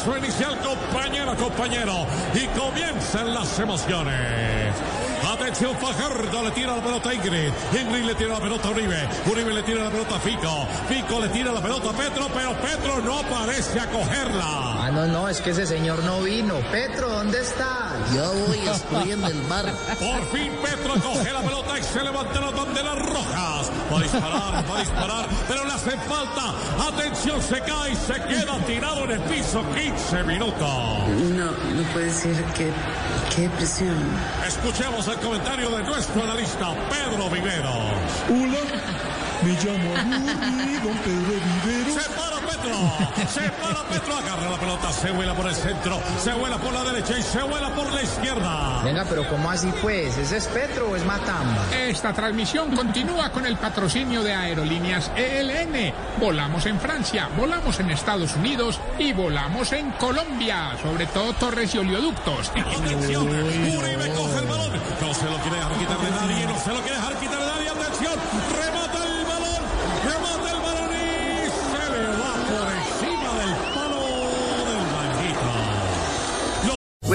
Pitazo inicial, compañero, compañero. Y comienzan las emociones. Atención, Fajardo le tira la pelota a Ingrid. Ingrid le tira la pelota a Uribe. Uribe le tira la pelota a Fico. Fico le tira la pelota a Petro, pero Petro no parece a cogerla. Ah, no, no, es que ese señor no vino. Petro, ¿dónde está? Yo voy, estoy en el bar. Por fin Petro coge la pelota y se donde las rojas. Va a disparar, va a disparar, pero le hace falta. Atención, se cae y se queda tirado en el piso 15 minutos. No, no puede ser que... ¡Qué presión! Escuchemos el comentario de nuestro analista Pedro Vivero. Hola, me llamo Rubí, don Pedro Vivero. Se para Petro, se para Petro, agarra la pelota, se vuela por el centro, se vuela por la derecha y se vuela por la izquierda. Venga, pero ¿cómo así pues? ¿Ese es Petro o es Matamba? Esta transmisión continúa con el patrocinio de Aerolíneas ELN. Volamos en Francia, volamos en Estados Unidos y volamos en Colombia, sobre todo torres y oleoductos. Atención, Uribe coge el balón, no se lo quiere dejar quitar de nadie, no se lo quiere dejar quitar de nadie, atención,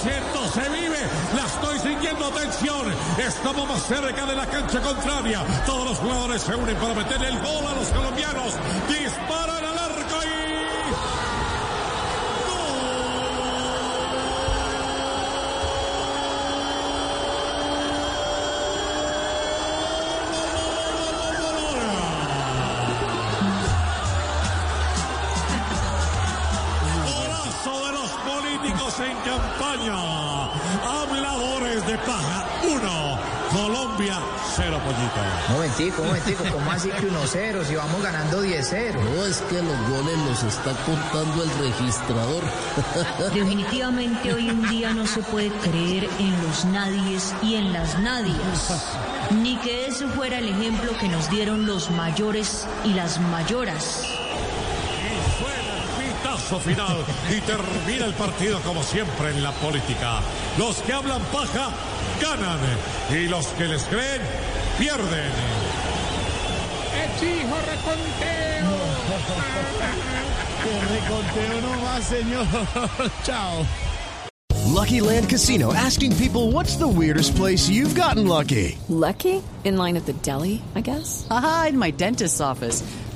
Se vive, la estoy siguiendo, atención, estamos más cerca de la cancha contraria, todos los jugadores se unen para meter el gol a los colombianos, disparan al arco en campaña. Habladores de paja. Uno. Colombia, cero pollito. Momentico, momentico, ¿cómo así que 1-0 si vamos ganando 10-0? No es que los goles los está contando el registrador. Definitivamente hoy en día no se puede creer en los nadies y en las nadias. Ni que ese fuera el ejemplo que nos dieron los mayores y las mayoras. El final y termina el partido como siempre en la política. Los que hablan paja ganan y los que les creen pierden. Exijo reconteo. reconteo nomás, señor. Chao. Lucky Land Casino asking people what's the weirdest place you've gotten lucky? Lucky? In line at the deli, I guess? Aha, in my dentist's office.